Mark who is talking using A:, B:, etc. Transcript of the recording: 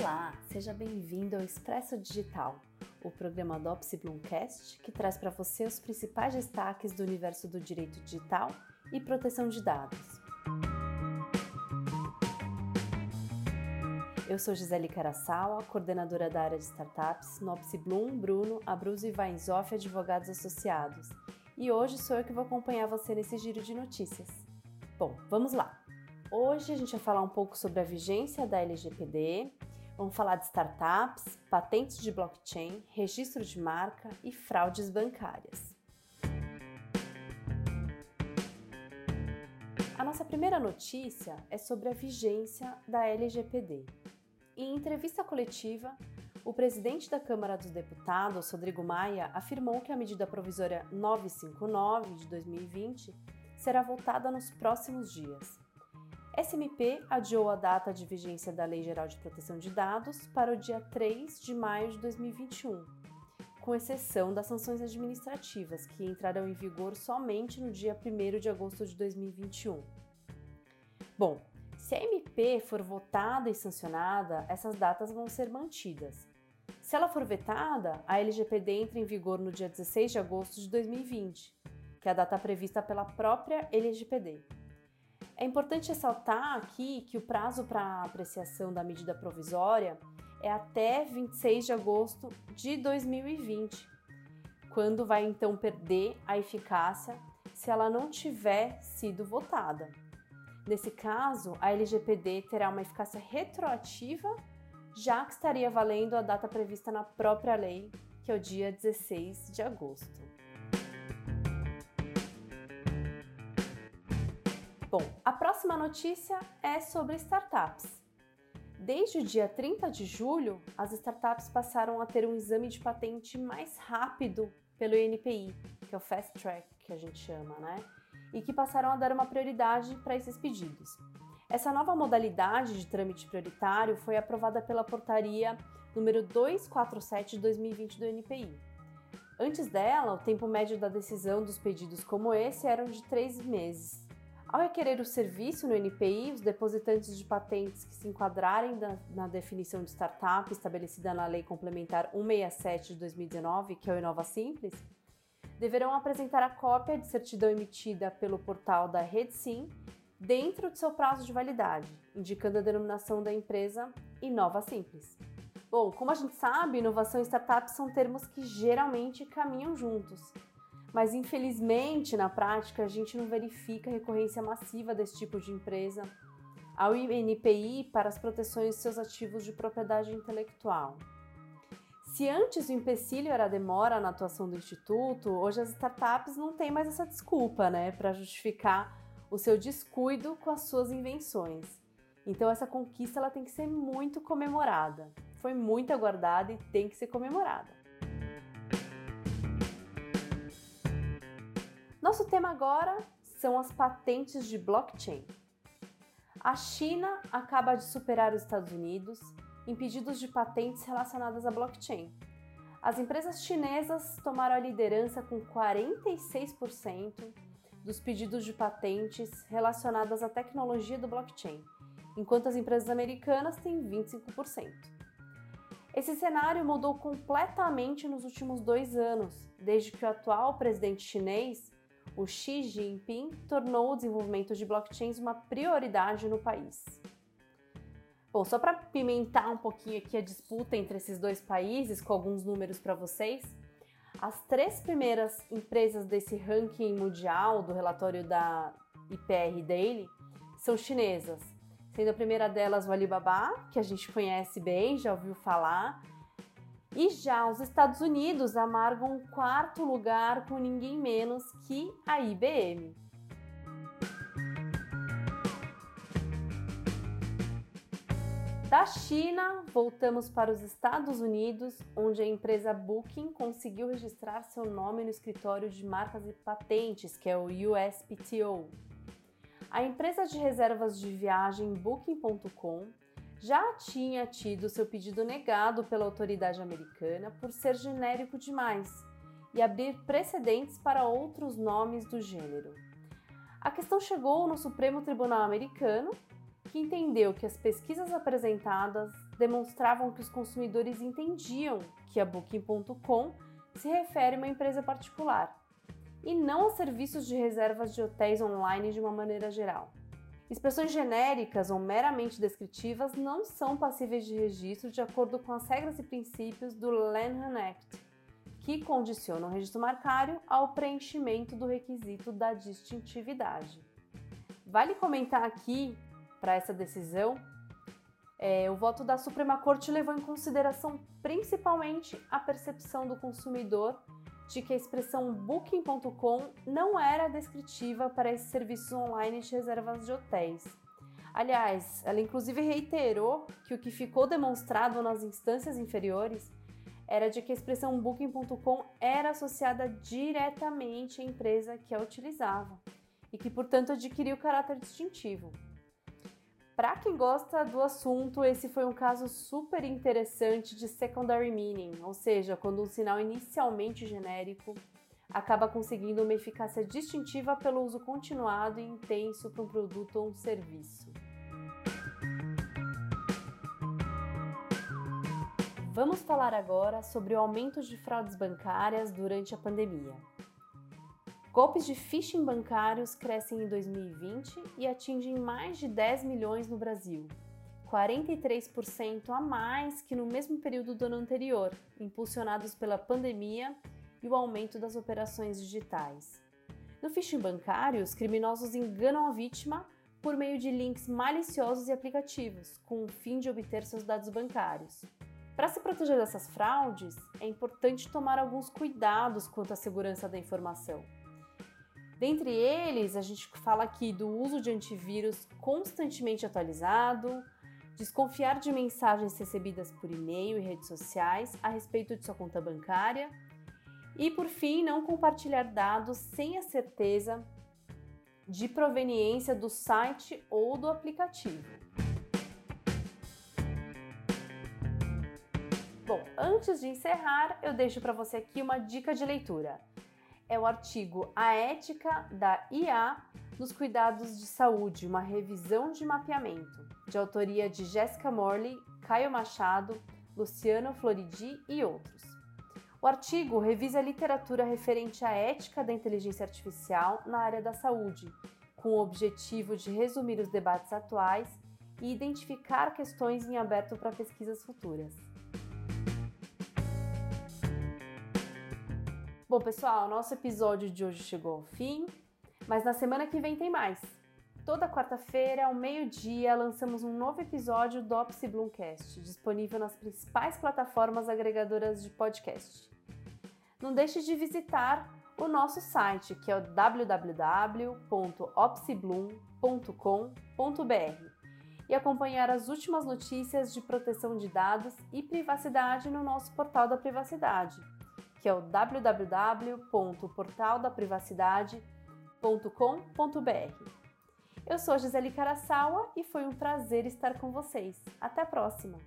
A: Olá, seja bem-vindo ao Expresso Digital, o programa do Bloomcast que traz para você os principais destaques do universo do direito digital e proteção de dados. Eu sou Gisele Caraçala, coordenadora da área de startups no Bloom, Bruno, Abruzzo e Weinzoff Advogados Associados. E hoje sou eu que vou acompanhar você nesse giro de notícias. Bom, vamos lá! Hoje a gente vai falar um pouco sobre a vigência da LGPD, vamos falar de startups, patentes de blockchain, registro de marca e fraudes bancárias. A nossa primeira notícia é sobre a vigência da LGPD. Em entrevista coletiva, o presidente da Câmara dos Deputados, Rodrigo Maia, afirmou que a medida provisória 959 de 2020 será votada nos próximos dias. SMP adiou a data de vigência da Lei Geral de Proteção de Dados para o dia 3 de maio de 2021, com exceção das sanções administrativas, que entrarão em vigor somente no dia 1 de agosto de 2021. Bom, se a MP for votada e sancionada, essas datas vão ser mantidas. Se ela for vetada, a LGPD entra em vigor no dia 16 de agosto de 2020, que é a data prevista pela própria LGPD. É importante ressaltar aqui que o prazo para apreciação da medida provisória é até 26 de agosto de 2020, quando vai então perder a eficácia se ela não tiver sido votada. Nesse caso, a LGPD terá uma eficácia retroativa, já que estaria valendo a data prevista na própria lei, que é o dia 16 de agosto. Bom, a próxima notícia é sobre startups. Desde o dia 30 de julho, as startups passaram a ter um exame de patente mais rápido pelo INPI, que é o Fast Track, que a gente chama, né? E que passaram a dar uma prioridade para esses pedidos. Essa nova modalidade de trâmite prioritário foi aprovada pela portaria número 247 de 2020 do INPI. Antes dela, o tempo médio da decisão dos pedidos como esse era de três meses, ao requerer o serviço no NPI, os depositantes de patentes que se enquadrarem na, na definição de startup estabelecida na Lei Complementar 167 de 2019, que é o Inova Simples, deverão apresentar a cópia de certidão emitida pelo portal da RedSim dentro de seu prazo de validade, indicando a denominação da empresa Inova Simples. Bom, como a gente sabe, inovação e startup são termos que geralmente caminham juntos. Mas infelizmente, na prática, a gente não verifica recorrência massiva desse tipo de empresa ao INPI para as proteções de seus ativos de propriedade intelectual. Se antes o empecilho era a demora na atuação do instituto, hoje as startups não têm mais essa desculpa, né, para justificar o seu descuido com as suas invenções. Então essa conquista ela tem que ser muito comemorada. Foi muito aguardada e tem que ser comemorada. Nosso tema agora são as patentes de blockchain. A China acaba de superar os Estados Unidos em pedidos de patentes relacionadas a blockchain. As empresas chinesas tomaram a liderança com 46% dos pedidos de patentes relacionadas à tecnologia do blockchain, enquanto as empresas americanas têm 25%. Esse cenário mudou completamente nos últimos dois anos, desde que o atual presidente chinês o Xi Jinping tornou o desenvolvimento de blockchains uma prioridade no país. Bom, só para pimentar um pouquinho aqui a disputa entre esses dois países, com alguns números para vocês, as três primeiras empresas desse ranking mundial do relatório da IPR Daily são chinesas, sendo a primeira delas o Alibaba, que a gente conhece bem, já ouviu falar, e já os Estados Unidos amargam o quarto lugar com ninguém menos que a IBM. Da China, voltamos para os Estados Unidos, onde a empresa Booking conseguiu registrar seu nome no escritório de marcas e patentes, que é o USPTO. A empresa de reservas de viagem Booking.com já tinha tido seu pedido negado pela autoridade americana por ser genérico demais e abrir precedentes para outros nomes do gênero. A questão chegou no Supremo Tribunal Americano, que entendeu que as pesquisas apresentadas demonstravam que os consumidores entendiam que a Booking.com se refere a uma empresa particular e não a serviços de reservas de hotéis online de uma maneira geral. Expressões genéricas ou meramente descritivas não são passíveis de registro de acordo com as regras e princípios do Lanham Act, que condicionam o registro marcário ao preenchimento do requisito da distintividade. Vale comentar aqui, para essa decisão, é, o voto da Suprema Corte levou em consideração principalmente a percepção do consumidor de que a expressão booking.com não era descritiva para esses serviços online de reservas de hotéis. Aliás, ela inclusive reiterou que o que ficou demonstrado nas instâncias inferiores era de que a expressão booking.com era associada diretamente à empresa que a utilizava e que, portanto, adquiriu caráter distintivo. Para quem gosta do assunto, esse foi um caso super interessante de secondary meaning, ou seja, quando um sinal inicialmente genérico acaba conseguindo uma eficácia distintiva pelo uso continuado e intenso para um produto ou um serviço. Vamos falar agora sobre o aumento de fraudes bancárias durante a pandemia. Golpes de phishing bancários crescem em 2020 e atingem mais de 10 milhões no Brasil, 43% a mais que no mesmo período do ano anterior, impulsionados pela pandemia e o aumento das operações digitais. No phishing bancário, os criminosos enganam a vítima por meio de links maliciosos e aplicativos, com o fim de obter seus dados bancários. Para se proteger dessas fraudes, é importante tomar alguns cuidados quanto à segurança da informação. Dentre eles, a gente fala aqui do uso de antivírus constantemente atualizado, desconfiar de mensagens recebidas por e-mail e redes sociais a respeito de sua conta bancária e, por fim, não compartilhar dados sem a certeza de proveniência do site ou do aplicativo. Bom, antes de encerrar, eu deixo para você aqui uma dica de leitura é o artigo A Ética da IA nos Cuidados de Saúde, uma revisão de mapeamento, de autoria de Jéssica Morley, Caio Machado, Luciano Floridi e outros. O artigo revisa a literatura referente à ética da inteligência artificial na área da saúde, com o objetivo de resumir os debates atuais e identificar questões em aberto para pesquisas futuras. Bom, pessoal, nosso episódio de hoje chegou ao fim, mas na semana que vem tem mais. Toda quarta-feira, ao meio-dia, lançamos um novo episódio do Opsi Bloomcast, disponível nas principais plataformas agregadoras de podcast. Não deixe de visitar o nosso site, que é o www.opsibloom.com.br e acompanhar as últimas notícias de proteção de dados e privacidade no nosso portal da privacidade que é o www.portaldaprivacidade.com.br. Eu sou Gisele Caraçawa e foi um prazer estar com vocês. Até a próxima!